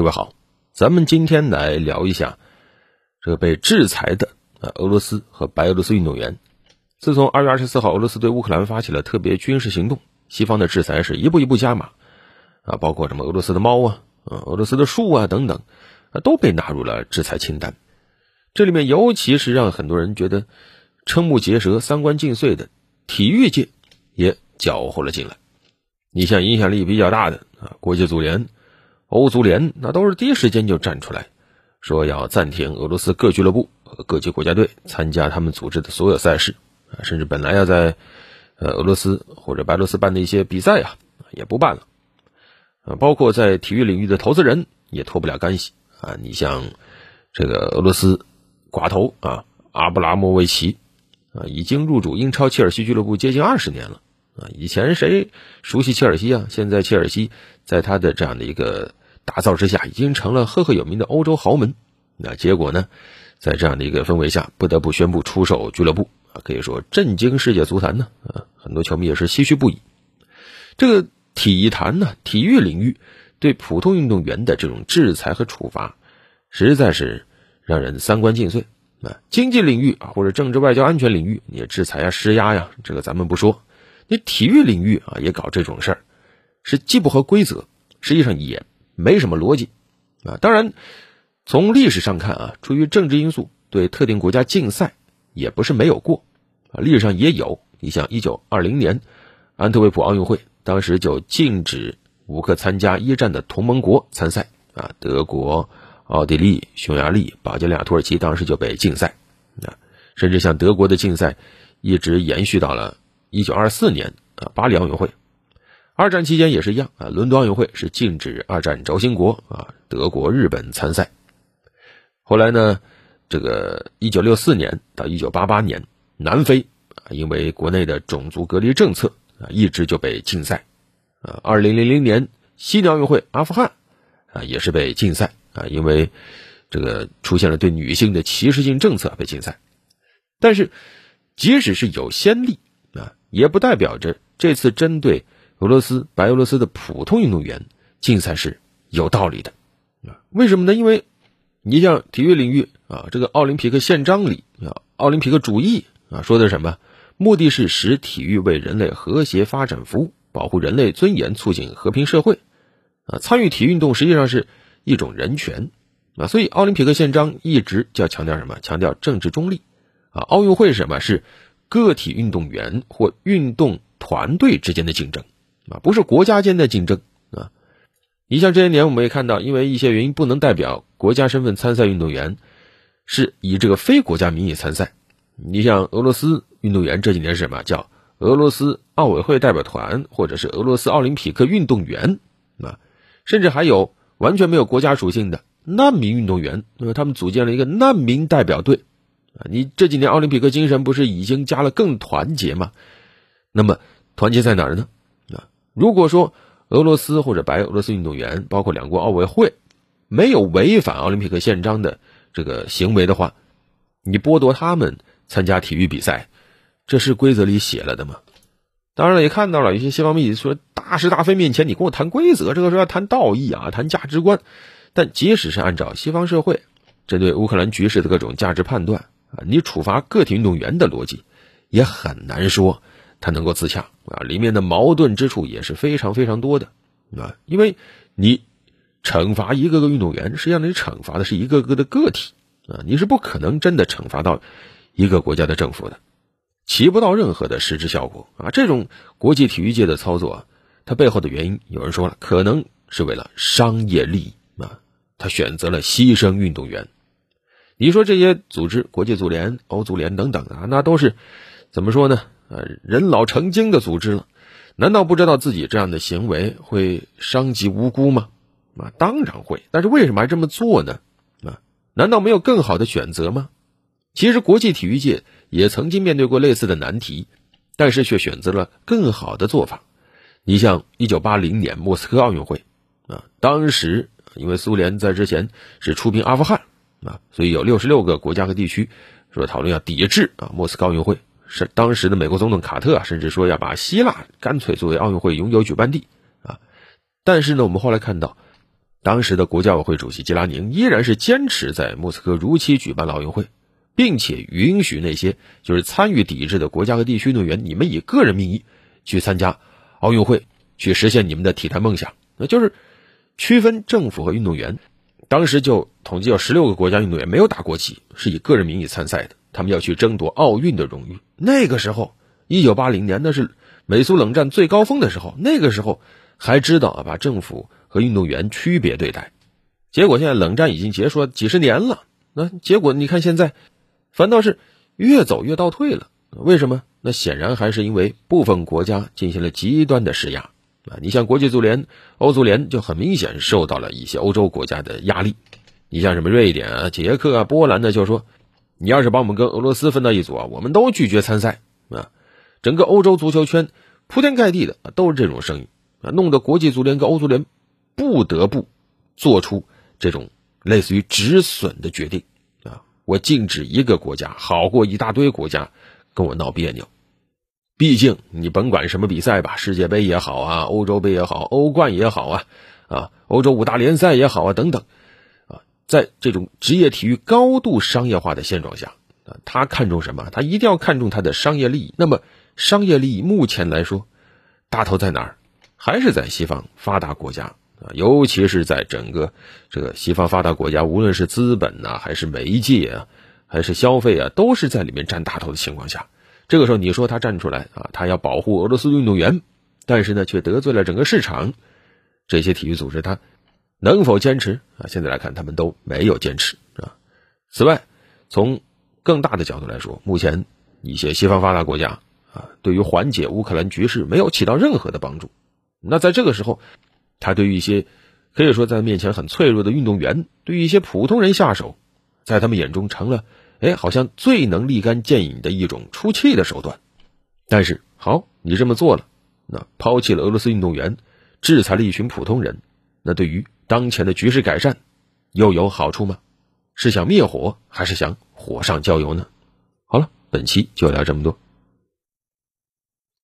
各位好，咱们今天来聊一下这个被制裁的俄罗斯和白俄罗斯运动员。自从二月二十四号俄罗斯对乌克兰发起了特别军事行动，西方的制裁是一步一步加码啊，包括什么俄罗斯的猫啊、啊俄罗斯的树啊等等啊，都被纳入了制裁清单。这里面尤其是让很多人觉得瞠目结舌、三观尽碎的体育界也搅和了进来。你像影响力比较大的啊，国际足联。欧足联那都是第一时间就站出来，说要暂停俄罗斯各俱乐部和各级国家队参加他们组织的所有赛事啊，甚至本来要在呃俄罗斯或者白俄罗斯办的一些比赛啊，也不办了啊。包括在体育领域的投资人也脱不了干系啊。你像这个俄罗斯寡头啊，阿布拉莫维奇啊，已经入主英超切尔西俱乐部接近二十年了啊。以前谁熟悉切尔西啊？现在切尔西在他的这样的一个。打造之下，已经成了赫赫有名的欧洲豪门。那结果呢，在这样的一个氛围下，不得不宣布出售俱乐部啊，可以说震惊世界足坛呢。啊，很多球迷也是唏嘘不已。这个体坛呢，体育领域对普通运动员的这种制裁和处罚，实在是让人三观尽碎啊。经济领域啊，或者政治外交安全领域，你制裁呀、施压呀，这个咱们不说。你体育领域啊，也搞这种事儿，是既不合规则，实际上也。没什么逻辑，啊，当然，从历史上看啊，出于政治因素对特定国家禁赛也不是没有过，啊，历史上也有。你像一九二零年安特卫普奥运会，当时就禁止五个参加一战的同盟国参赛，啊，德国、奥地利、匈牙利、保加利亚、土耳其当时就被禁赛，啊，甚至像德国的禁赛一直延续到了一九二四年啊巴黎奥运会。二战期间也是一样啊，伦敦奥运会是禁止二战轴心国啊德国、日本参赛。后来呢，这个一九六四年到一九八八年，南非啊因为国内的种族隔离政策啊一直就被禁赛。啊，二零零零年悉尼奥运会，阿富汗啊也是被禁赛啊，因为这个出现了对女性的歧视性政策被禁赛。但是，即使是有先例啊，也不代表着这次针对。俄罗斯、白俄罗斯的普通运动员竞赛是有道理的，啊，为什么呢？因为，你像体育领域啊，这个奥林匹克宪章里啊，奥林匹克主义啊，说的什么？目的是使体育为人类和谐发展服务，保护人类尊严，促进和平社会，啊，参与体育运动实际上是一种人权，啊，所以奥林匹克宪章一直就要强调什么？强调政治中立，啊，奥运会是什么？是个体运动员或运动团队之间的竞争。啊，不是国家间的竞争啊！你像这些年，我们也看到，因为一些原因不能代表国家身份参赛运动员，是以这个非国家名义参赛。你像俄罗斯运动员这几年是什么？叫俄罗斯奥委会代表团，或者是俄罗斯奥林匹克运动员啊，甚至还有完全没有国家属性的难民运动员，那么他们组建了一个难民代表队啊！你这几年奥林匹克精神不是已经加了更团结吗？那么团结在哪儿呢？如果说俄罗斯或者白俄罗斯运动员，包括两国奥委会，没有违反奥林匹克宪章的这个行为的话，你剥夺他们参加体育比赛，这是规则里写了的吗？当然了，也看到了有些西方媒体说，大是大非面前，你跟我谈规则，这个是要谈道义啊，谈价值观。但即使是按照西方社会针对乌克兰局势的各种价值判断啊，你处罚个体运动员的逻辑，也很难说。他能够自洽啊，里面的矛盾之处也是非常非常多的啊，因为你惩罚一个个运动员，实际上你惩罚的是一个个的个体啊，你是不可能真的惩罚到一个国家的政府的，起不到任何的实质效果啊。这种国际体育界的操作，它背后的原因，有人说了，可能是为了商业利益啊，他选择了牺牲运动员。你说这些组织，国际足联、欧足联等等啊，那都是怎么说呢？呃，人老成精的组织了，难道不知道自己这样的行为会伤及无辜吗？啊，当然会。但是为什么还这么做呢？啊，难道没有更好的选择吗？其实国际体育界也曾经面对过类似的难题，但是却选择了更好的做法。你像一九八零年莫斯科奥运会，啊，当时因为苏联在之前是出兵阿富汗，啊，所以有六十六个国家和地区说讨论要抵制啊莫斯科奥运会。是当时的美国总统卡特啊，甚至说要把希腊干脆作为奥运会永久举办地啊。但是呢，我们后来看到，当时的国家委会主席吉拉宁依然是坚持在莫斯科如期举办奥运会，并且允许那些就是参与抵制的国家和地区运动员，你们以个人名义去参加奥运会，去实现你们的体坛梦想。那就是区分政府和运动员。当时就统计有十六个国家运动员没有打国旗，是以个人名义参赛的，他们要去争夺奥运的荣誉。那个时候，一九八零年，那是美苏冷战最高峰的时候，那个时候还知道啊，把政府。和运动员区别对待，结果现在冷战已经结束几十年了，那结果你看现在，反倒是越走越倒退了。为什么？那显然还是因为部分国家进行了极端的施压啊！你像国际足联、欧足联就很明显受到了一些欧洲国家的压力。你像什么瑞典啊、捷克啊、波兰呢，就说你要是把我们跟俄罗斯分到一组啊，我们都拒绝参赛啊！整个欧洲足球圈铺天盖地的都是这种声音啊，弄得国际足联跟欧足联。不得不做出这种类似于止损的决定啊！我禁止一个国家，好过一大堆国家跟我闹别扭。毕竟你甭管什么比赛吧，世界杯也好啊，欧洲杯也好，欧冠也好啊，啊，欧洲五大联赛也好啊，等等，在这种职业体育高度商业化的现状下啊，他看重什么？他一定要看重他的商业利益。那么，商业利益目前来说，大头在哪儿？还是在西方发达国家。啊，尤其是在整个这个西方发达国家，无论是资本呐，还是媒介啊，还是消费啊，都是在里面占大头的情况下，这个时候你说他站出来啊，他要保护俄罗斯运动员，但是呢，却得罪了整个市场，这些体育组织他能否坚持啊？现在来看，他们都没有坚持啊。此外，从更大的角度来说，目前一些西方发达国家啊，对于缓解乌克兰局势没有起到任何的帮助。那在这个时候。他对于一些可以说在面前很脆弱的运动员，对于一些普通人下手，在他们眼中成了哎，好像最能立竿见影的一种出气的手段。但是好，你这么做了，那抛弃了俄罗斯运动员，制裁了一群普通人，那对于当前的局势改善又有好处吗？是想灭火，还是想火上浇油呢？好了，本期就聊这么多。